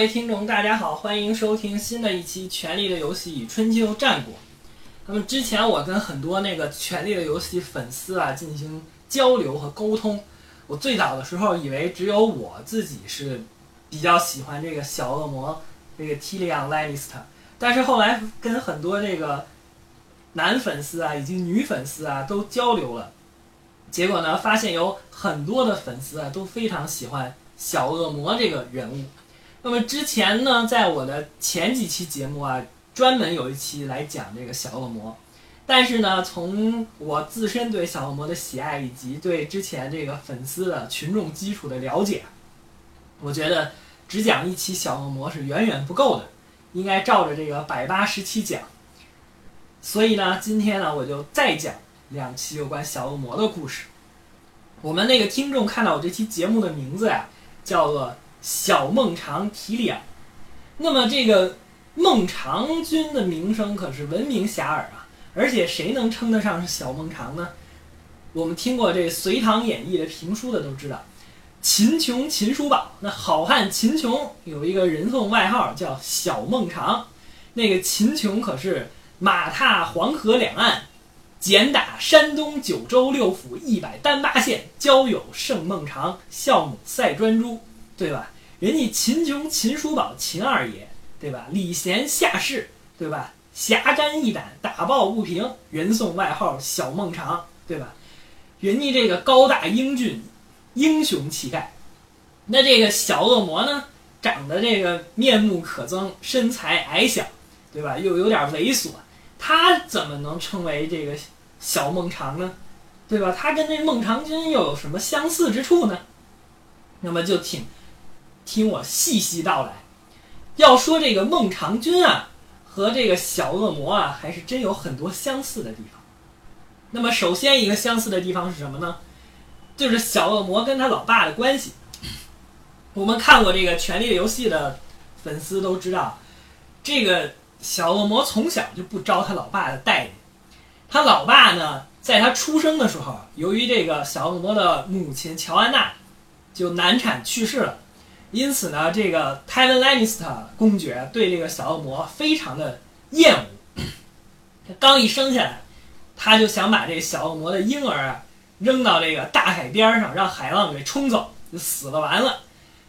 各位听众，大家好，欢迎收听新的一期《权力的游戏与春秋战国》。那么之前我跟很多那个《权力的游戏》粉丝啊进行交流和沟通，我最早的时候以为只有我自己是比较喜欢这个小恶魔这个 Tyrion Lannister，但是后来跟很多这个男粉丝啊以及女粉丝啊都交流了，结果呢发现有很多的粉丝啊都非常喜欢小恶魔这个人物。那么之前呢，在我的前几期节目啊，专门有一期来讲这个小恶魔，但是呢，从我自身对小恶魔的喜爱以及对之前这个粉丝的群众基础的了解，我觉得只讲一期小恶魔是远远不够的，应该照着这个百八十期讲。所以呢，今天呢，我就再讲两期有关小恶魔的故事。我们那个听众看到我这期节目的名字呀，叫做。小孟尝提里昂，那么这个孟尝君的名声可是闻名遐迩啊！而且谁能称得上是小孟尝呢？我们听过这《隋唐演义》的评书的都知道，秦琼、秦叔宝，那好汉秦琼有一个人送外号叫小孟尝。那个秦琼可是马踏黄河两岸，简打山东九州六府一百单八县，交友胜孟尝，孝母赛专诸。对吧？人家秦琼、秦叔宝、秦二爷，对吧？礼贤下士，对吧？侠肝义胆，打抱不平，人送外号小孟尝，对吧？人家这个高大英俊，英雄气概。那这个小恶魔呢，长得这个面目可憎，身材矮小，对吧？又有点猥琐，他怎么能称为这个小孟尝呢？对吧？他跟这孟尝君又有什么相似之处呢？那么就挺。听我细细道来，要说这个孟尝君啊，和这个小恶魔啊，还是真有很多相似的地方。那么，首先一个相似的地方是什么呢？就是小恶魔跟他老爸的关系。我们看过这个《权力的游戏》的粉丝都知道，这个小恶魔从小就不招他老爸的待见。他老爸呢，在他出生的时候，由于这个小恶魔的母亲乔安娜就难产去世了。因此呢，这个泰伦·兰尼斯特公爵对这个小恶魔非常的厌恶。他刚一生下来，他就想把这个小恶魔的婴儿啊扔到这个大海边上，让海浪给冲走，就死了完了。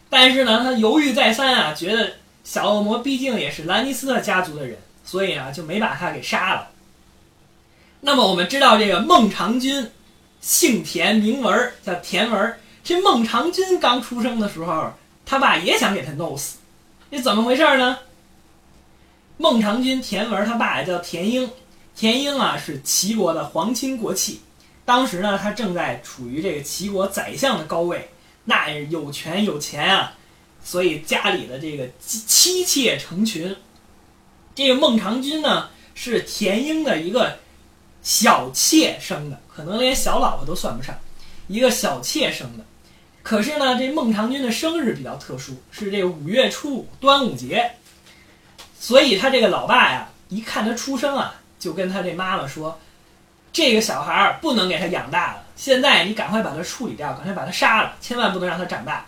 但是呢，他犹豫再三啊，觉得小恶魔毕竟也是兰尼斯特家族的人，所以呢就没把他给杀了。那么我们知道，这个孟尝君姓田名文，叫田文。这孟尝君刚出生的时候。他爸也想给他弄死，这怎么回事呢？孟尝君田文他爸叫田婴，田婴啊是齐国的皇亲国戚，当时呢他正在处于这个齐国宰相的高位，那有权有钱啊，所以家里的这个妻妾成群。这个孟尝君呢是田婴的一个小妾生的，可能连小老婆都算不上，一个小妾生的。可是呢，这孟尝君的生日比较特殊，是这五月初五端午节，所以他这个老爸呀，一看他出生啊，就跟他这妈妈说：“这个小孩儿不能给他养大了，现在你赶快把他处理掉，赶快把他杀了，千万不能让他长大。”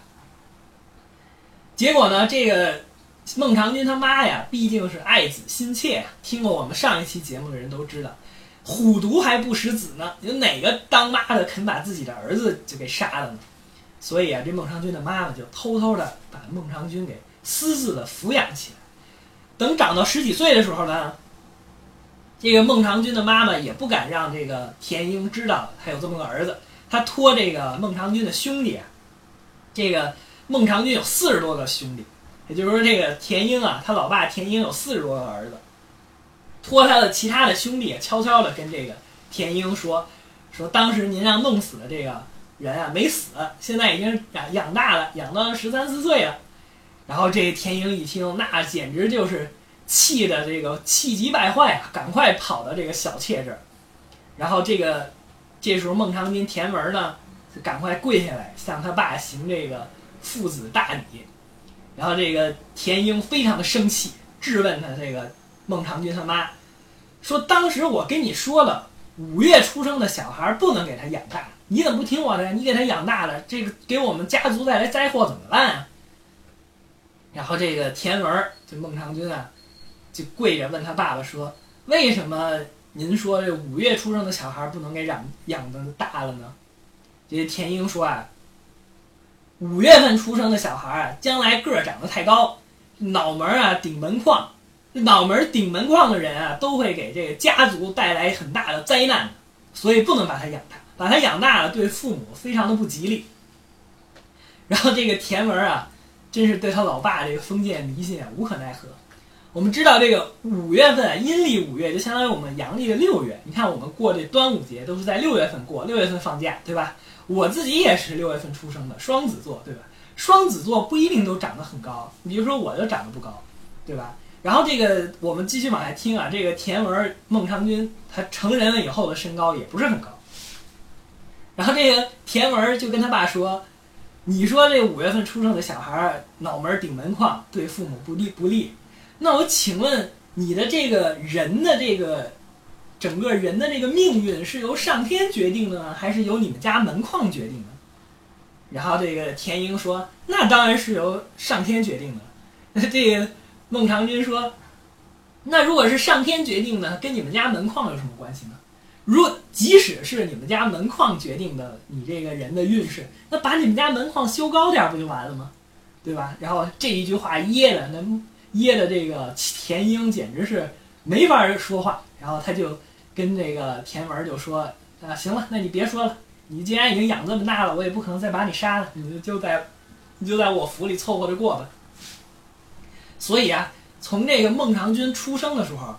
结果呢，这个孟尝君他妈呀，毕竟是爱子心切，听过我们上一期节目的人都知道，虎毒还不食子呢，有哪个当妈的肯把自己的儿子就给杀了呢？所以啊，这孟尝君的妈妈就偷偷的把孟尝君给私自的抚养起来。等长到十几岁的时候呢，这个孟尝君的妈妈也不敢让这个田婴知道他有这么个儿子。他托这个孟尝君的兄弟，这个孟尝君有四十多个兄弟，也就是说，这个田婴啊，他老爸田婴有四十多个儿子，托他的其他的兄弟悄悄的跟这个田婴说，说当时您让弄死的这个。人啊没死，现在已经养养大了，养到十三四岁了。然后这田英一听，那简直就是气的这个气急败坏啊，赶快跑到这个小妾这儿。然后这个这时候孟尝君田文呢，就赶快跪下来向他爸行这个父子大礼。然后这个田英非常的生气，质问他这个孟尝君他妈，说当时我跟你说了，五月出生的小孩不能给他养大。你怎么不听我的呀？你给他养大了，这个给我们家族带来灾祸怎么办啊？然后这个田文儿就孟尝君啊，就跪着问他爸爸说：“为什么您说这五月出生的小孩不能给养养的大了呢？”这田英说啊，五月份出生的小孩啊，将来个儿长得太高，脑门啊顶门框，脑门顶门框的人啊，都会给这个家族带来很大的灾难，所以不能把他养大，把他养大了对父母非常的不吉利。然后这个田文啊。真是对他老爸这个封建迷信啊无可奈何。我们知道这个五月份啊，阴历五月就相当于我们阳历的六月。你看我们过这端午节都是在六月份过，六月份放假，对吧？我自己也是六月份出生的，双子座，对吧？双子座不一定都长得很高，你比如说我就长得不高，对吧？然后这个我们继续往下听啊，这个田文孟尝君他成人了以后的身高也不是很高。然后这个田文就跟他爸说。你说这五月份出生的小孩脑门顶门框，对父母不利不利？那我请问你的这个人的这个整个人的这个命运是由上天决定的呢，还是由你们家门框决定的？然后这个田英说：“那当然是由上天决定的。”这个孟尝君说：“那如果是上天决定的，跟你们家门框有什么关系呢？”如果即使是你们家门框决定的你这个人的运势，那把你们家门框修高点不就完了吗？对吧？然后这一句话噎的那噎的这个田英简直是没法说话。然后他就跟这个田文就说：“啊，行了，那你别说了，你既然已经养这么大了，我也不可能再把你杀了，你就在你就在我府里凑合着过吧。”所以啊，从这个孟尝君出生的时候，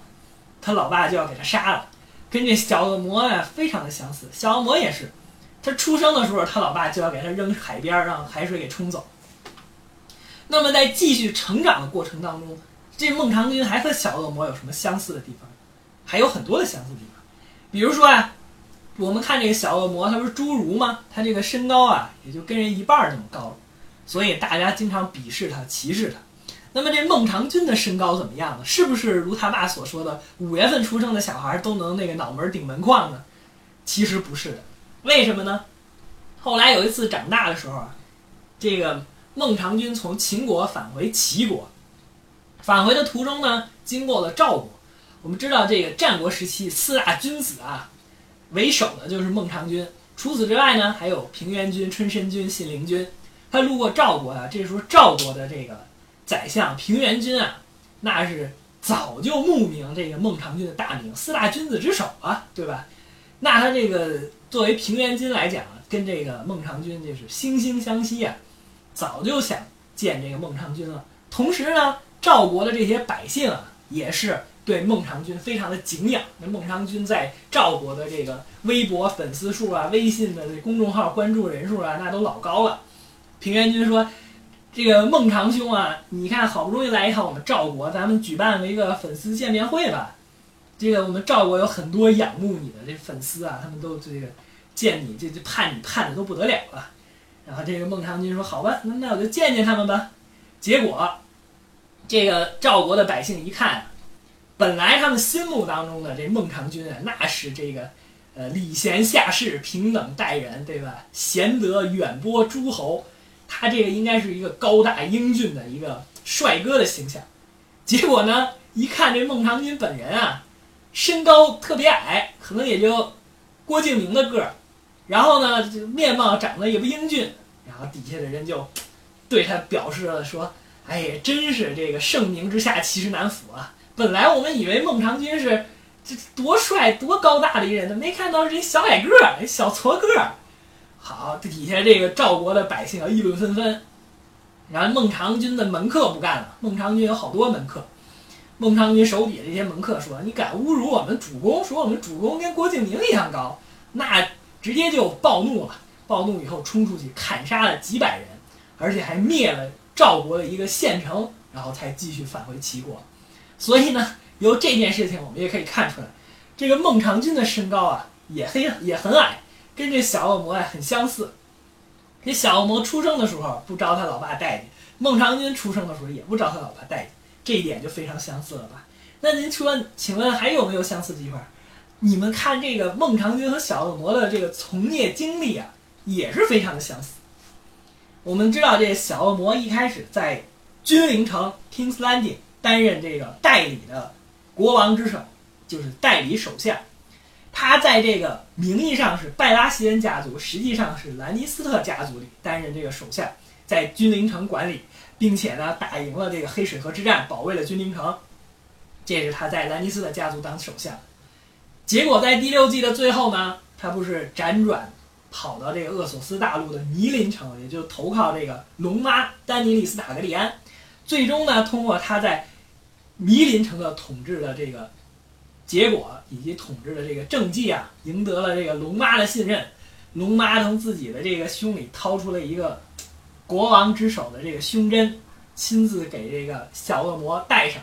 他老爸就要给他杀了。跟这小恶魔啊非常的相似，小恶魔也是，他出生的时候，他老爸就要给他扔海边，让海水给冲走。那么在继续成长的过程当中，这孟尝君还和小恶魔有什么相似的地方？还有很多的相似地方，比如说啊，我们看这个小恶魔，他不是侏儒吗？他这个身高啊，也就跟人一半这么高，所以大家经常鄙视他，歧视他。那么这孟尝君的身高怎么样呢？是不是如他爸所说的五月份出生的小孩都能那个脑门顶门框呢？其实不是的，为什么呢？后来有一次长大的时候啊，这个孟尝君从秦国返回齐国，返回的途中呢，经过了赵国。我们知道这个战国时期四大君子啊，为首的就是孟尝君。除此之外呢，还有平原君、春申君、信陵君。他路过赵国啊，这时候赵国的这个。宰相平原君啊，那是早就慕名这个孟尝君的大名，四大君子之首啊，对吧？那他这个作为平原君来讲啊，跟这个孟尝君就是惺惺相惜啊，早就想见这个孟尝君了。同时呢，赵国的这些百姓啊，也是对孟尝君非常的敬仰。那孟尝君在赵国的这个微博粉丝数啊、微信的这公众号关注人数啊，那都老高了。平原君说。这个孟尝兄啊，你看好不容易来一趟我们赵国，咱们举办了一个粉丝见面会吧。这个我们赵国有很多仰慕你的这粉丝啊，他们都这个见你，这这盼你盼的都不得了了。然后这个孟尝君说：“好吧，那那我就见见他们吧。”结果，这个赵国的百姓一看，本来他们心目当中的这孟尝君啊，那是这个呃礼贤下士、平等待人，对吧？贤德远播诸侯。他这个应该是一个高大英俊的一个帅哥的形象，结果呢，一看这孟尝君本人啊，身高特别矮，可能也就郭敬明的个儿，然后呢，面貌长得也不英俊，然后底下的人就对他表示了说：“哎呀，真是这个盛名之下其实难副啊！本来我们以为孟尝君是这多帅多高大的一人呢，没看到是一小矮个儿，小矬个儿。”好，这底下这个赵国的百姓啊议论纷纷，然后孟尝君的门客不干了。孟尝君有好多门客，孟尝君手底下这些门客说：“你敢侮辱我们主公，说我们主公跟郭敬明一样高，那直接就暴怒了。暴怒以后冲出去砍杀了几百人，而且还灭了赵国的一个县城，然后才继续返回齐国。所以呢，由这件事情我们也可以看出来，这个孟尝君的身高啊也很也很矮。”跟这小恶魔呀很相似，这小恶魔出生的时候不招他老爸待见，孟尝君出生的时候也不招他老爸待见，这一点就非常相似了吧？那您说，请问还有没有相似的地方？你们看这个孟尝君和小恶魔的这个从业经历啊，也是非常的相似。我们知道，这小恶魔一开始在君临城 （King's Landing） 担任这个代理的国王之首，就是代理首相。他在这个名义上是拜拉席恩家族，实际上是兰尼斯特家族里担任这个首相，在君临城管理，并且呢打赢了这个黑水河之战，保卫了君临城。这是他在兰尼斯特家族当首相。结果在第六季的最后呢，他不是辗转跑到这个厄索斯大陆的尼林城，也就投靠这个龙妈丹尼利斯塔格利安，最终呢通过他在迷林城的统治的这个。结果以及统治的这个政绩啊，赢得了这个龙妈的信任。龙妈从自己的这个胸里掏出了一个国王之手的这个胸针，亲自给这个小恶魔戴上。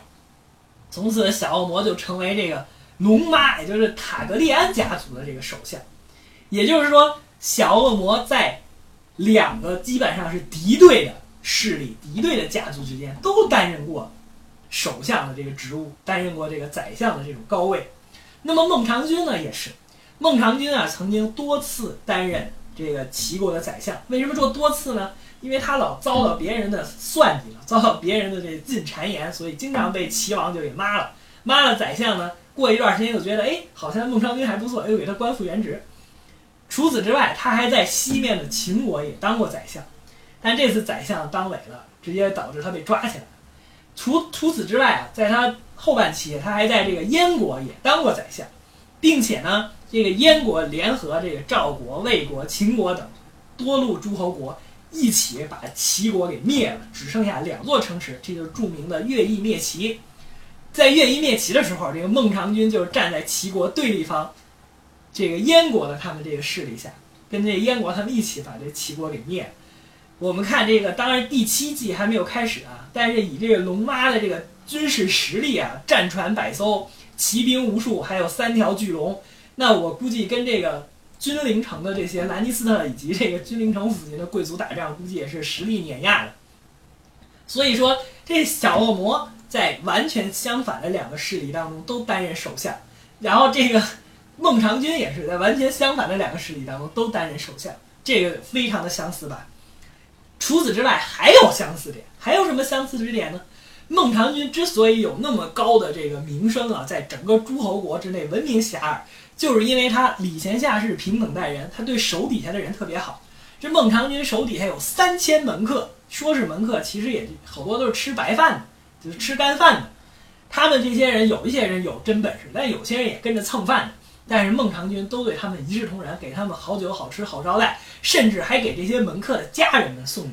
从此，小恶魔就成为这个龙妈，也就是塔格利安家族的这个首相。也就是说，小恶魔在两个基本上是敌对的势力、敌对的家族之间都担任过。首相的这个职务，担任过这个宰相的这种高位。那么孟尝君呢，也是孟尝君啊，曾经多次担任这个齐国的宰相。为什么说多次呢？因为他老遭到别人的算计了，遭到别人的这进谗言，所以经常被齐王就给骂了。骂了宰相呢，过一段时间又觉得，哎，好像孟尝君还不错，又给他官复原职。除此之外，他还在西面的秦国也当过宰相，但这次宰相当委了，直接导致他被抓起来。除除此之外啊，在他后半期，他还在这个燕国也当过宰相，并且呢，这个燕国联合这个赵国、魏国、秦国等多路诸侯国一起把齐国给灭了，只剩下两座城池，这就是著名的乐毅灭齐。在乐毅灭齐的时候，这个孟尝君就站在齐国对立方，这个燕国的他们这个势力下，跟这燕国他们一起把这齐国给灭了。我们看这个，当然第七季还没有开始啊，但是以这个龙妈的这个军事实力啊，战船百艘，骑兵无数，还有三条巨龙，那我估计跟这个君临城的这些兰尼斯特以及这个君临城附近的贵族打仗，估计也是实力碾压的。所以说，这小恶魔在完全相反的两个势力当中都担任首相，然后这个孟尝君也是在完全相反的两个势力当中都担任首相，这个非常的相似吧。除此之外，还有相似点，还有什么相似之点呢？孟尝君之所以有那么高的这个名声啊，在整个诸侯国之内闻名遐迩，就是因为他礼贤下士、平等待人，他对手底下的人特别好。这孟尝君手底下有三千门客，说是门客，其实也好多都是吃白饭的，就是吃干饭的。他们这些人有一些人有真本事，但有些人也跟着蹭饭的。但是孟尝君都对他们一视同仁，给他们好酒好吃好招待，甚至还给这些门客的家人们送礼。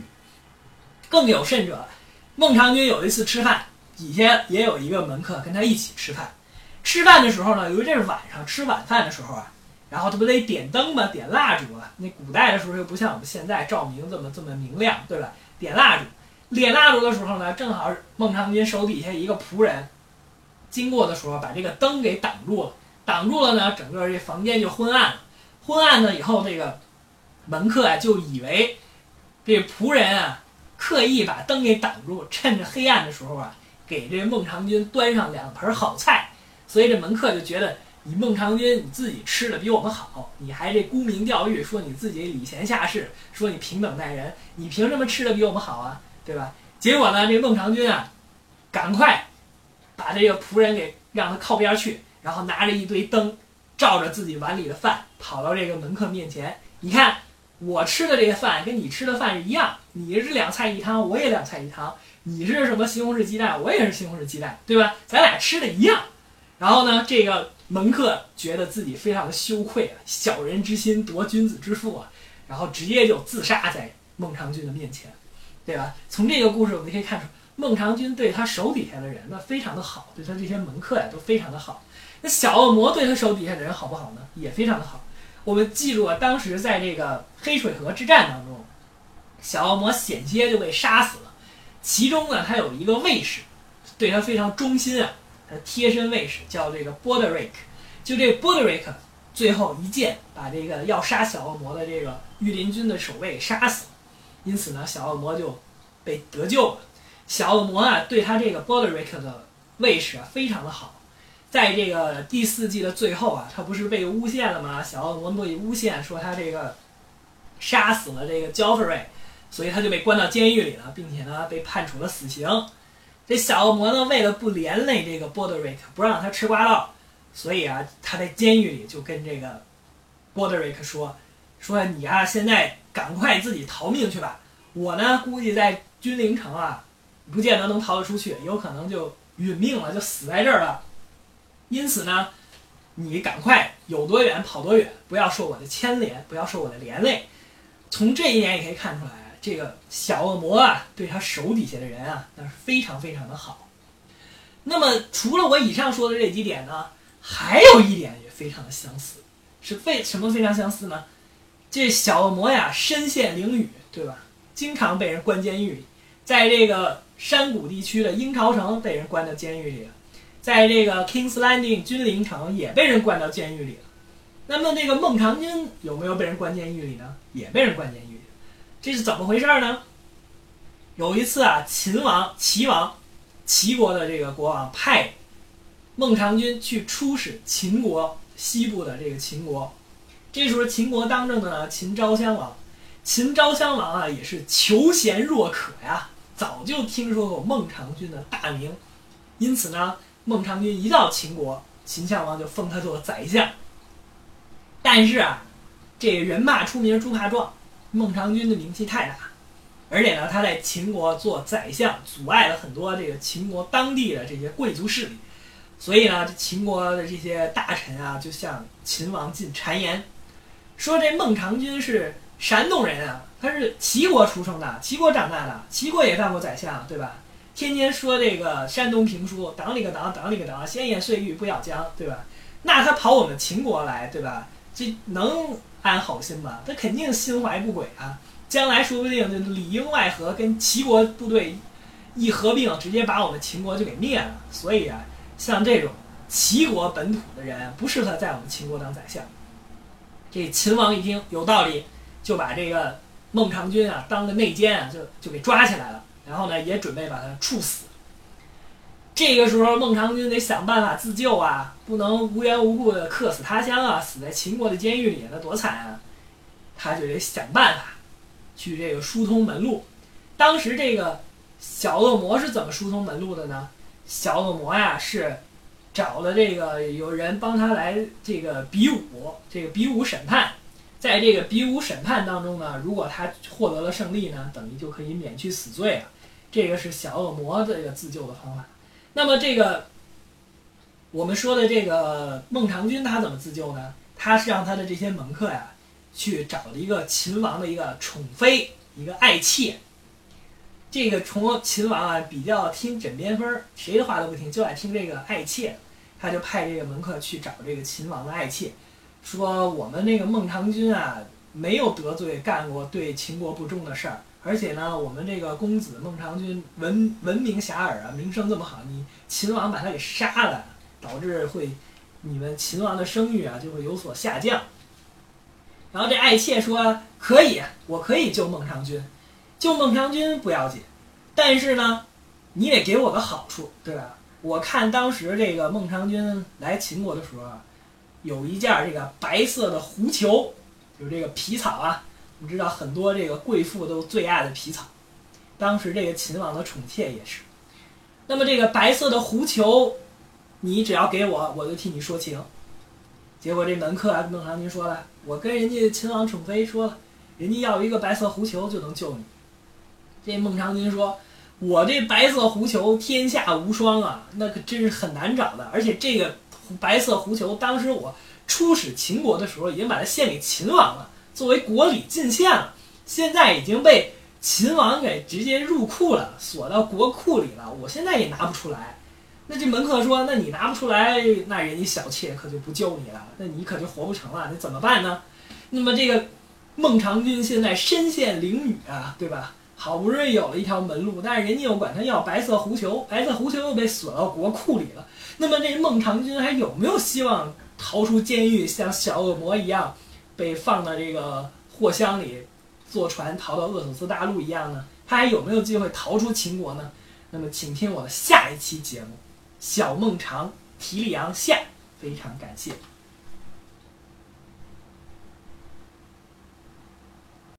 更有甚者，孟尝君有一次吃饭，底下也有一个门客跟他一起吃饭。吃饭的时候呢，由于这是晚上吃晚饭的时候啊，然后他不得点灯吗？点蜡烛啊。那古代的时候又不像我们现在照明这么这么明亮，对吧？点蜡烛，点蜡烛的时候呢，正好孟尝君手底下一个仆人经过的时候，把这个灯给挡住了。挡住了呢，整个这房间就昏暗了。昏暗了以后，这个门客啊就以为这仆人啊刻意把灯给挡住，趁着黑暗的时候啊给这孟尝君端上两盆好菜。所以这门客就觉得你孟尝君你自己吃的比我们好，你还这沽名钓誉，说你自己礼贤下士，说你平等待人，你凭什么吃的比我们好啊？对吧？结果呢，这孟尝君啊赶快把这个仆人给让他靠边去。然后拿着一堆灯，照着自己碗里的饭，跑到这个门客面前。你看，我吃的这个饭跟你吃的饭是一样，你是两菜一汤，我也两菜一汤。你是什么西红柿鸡蛋，我也是西红柿鸡蛋，对吧？咱俩吃的一样。然后呢，这个门客觉得自己非常的羞愧啊，小人之心夺君子之腹啊，然后直接就自杀在孟尝君的面前，对吧？从这个故事我们可以看出，孟尝君对他手底下的人呢非常的好，对他这些门客呀都非常的好。那小恶魔对他手底下的人好不好呢？也非常的好。我们记住啊，当时在这个黑水河之战当中，小恶魔险些就被杀死了。其中呢，他有一个卫士，对他非常忠心啊，他贴身卫士叫这个波德瑞克。就这波德瑞克最后一剑把这个要杀小恶魔的这个御林军的守卫杀死，因此呢，小恶魔就被得救了。小恶魔啊，对他这个波德瑞克的卫士啊，非常的好。在这个第四季的最后啊，他不是被诬陷了吗？小恶魔被诬陷说他这个杀死了这个焦弗瑞，所以他就被关到监狱里了，并且呢被判处了死刑。这小恶魔呢，为了不连累这个波德瑞克，不让他吃瓜道，所以啊，他在监狱里就跟这个波德瑞克说：“说你啊，现在赶快自己逃命去吧。我呢，估计在君临城啊，不见得能逃得出去，有可能就殒命了，就死在这儿了。因此呢，你赶快有多远跑多远，不要受我的牵连，不要受我的连累。从这一点也可以看出来。”这个小恶魔啊，对他手底下的人啊，那是非常非常的好。那么除了我以上说的这几点呢，还有一点也非常的相似，是非什么非常相似呢？这小恶魔呀，身陷囹圄，对吧？经常被人关监狱里，在这个山谷地区的鹰巢城被人关到监狱里了，在这个 Kings Landing 君临城也被人关到监狱里了。那么这个孟尝君有没有被人关监狱里呢？也被人关监狱里。这是怎么回事呢？有一次啊，秦王齐王，齐国的这个国王派孟尝君去出使秦国西部的这个秦国。这时候秦国当政的呢，秦昭襄王。秦昭襄王啊，也是求贤若渴呀，早就听说过孟尝君的大名，因此呢，孟尝君一到秦国，秦襄王就封他做宰相。但是啊，这人骂出名猪怕壮。孟尝君的名气太大，而且呢，他在秦国做宰相，阻碍了很多这个秦国当地的这些贵族势力，所以呢，秦国的这些大臣啊，就向秦王进谗言，说这孟尝君是山东人啊，他是齐国出生的，齐国长大的，齐国也当过宰相，对吧？天天说这个山东评书，党里个党，党里个党，闲言碎语不咬缰，对吧？那他跑我们秦国来，对吧？这能？安好心吗，他肯定心怀不轨啊！将来说不定就里应外合，跟齐国部队一合并，直接把我们秦国就给灭了。所以啊，像这种齐国本土的人不适合在我们秦国当宰相。这秦王一听有道理，就把这个孟尝君啊当个内奸啊，就就给抓起来了，然后呢也准备把他处死。这个时候，孟尝君得想办法自救啊，不能无缘无故的客死他乡啊，死在秦国的监狱里，那多惨啊！他就得想办法去这个疏通门路。当时这个小恶魔是怎么疏通门路的呢？小恶魔呀是找了这个有人帮他来这个比武，这个比武审判，在这个比武审判当中呢，如果他获得了胜利呢，等于就可以免去死罪了。这个是小恶魔的这个自救的方法。那么这个，我们说的这个孟尝君他怎么自救呢？他是让他的这些门客呀，去找了一个秦王的一个宠妃，一个爱妾。这个从秦王啊比较听枕边风，谁的话都不听，就爱听这个爱妾。他就派这个门客去找这个秦王的爱妾，说我们那个孟尝君啊，没有得罪干过对秦国不忠的事儿。而且呢，我们这个公子孟尝君闻闻名遐迩啊，名声这么好，你秦王把他给杀了，导致会你们秦王的声誉啊就会有所下降。然后这爱妾说：“可以，我可以救孟尝君，救孟尝君不要紧，但是呢，你得给我个好处，对吧？我看当时这个孟尝君来秦国的时候啊，有一件这个白色的狐裘，就是这个皮草啊。”你知道很多这个贵妇都最爱的皮草，当时这个秦王的宠妾也是。那么这个白色的狐裘，你只要给我，我就替你说情。结果这门客啊，孟尝君说了，我跟人家秦王宠妃说了，人家要一个白色狐裘就能救你。这孟尝君说，我这白色狐裘天下无双啊，那可真是很难找的。而且这个白色狐裘，当时我出使秦国的时候，已经把它献给秦王了。作为国礼进献了，现在已经被秦王给直接入库了，锁到国库里了。我现在也拿不出来。那这门客说：“那你拿不出来，那人家小妾可就不救你了，那你可就活不成了。那怎么办呢？”那么这个孟尝君现在身陷囹圄啊，对吧？好不容易有了一条门路，但是人家又管他要白色狐裘，白色狐裘又被锁到国库里了。那么这孟尝君还有没有希望逃出监狱，像小恶魔一样？被放到这个货箱里，坐船逃到厄索斯大陆一样呢？他还有没有机会逃出秦国呢？那么，请听我的下一期节目《小孟尝提里昂下》，非常感谢。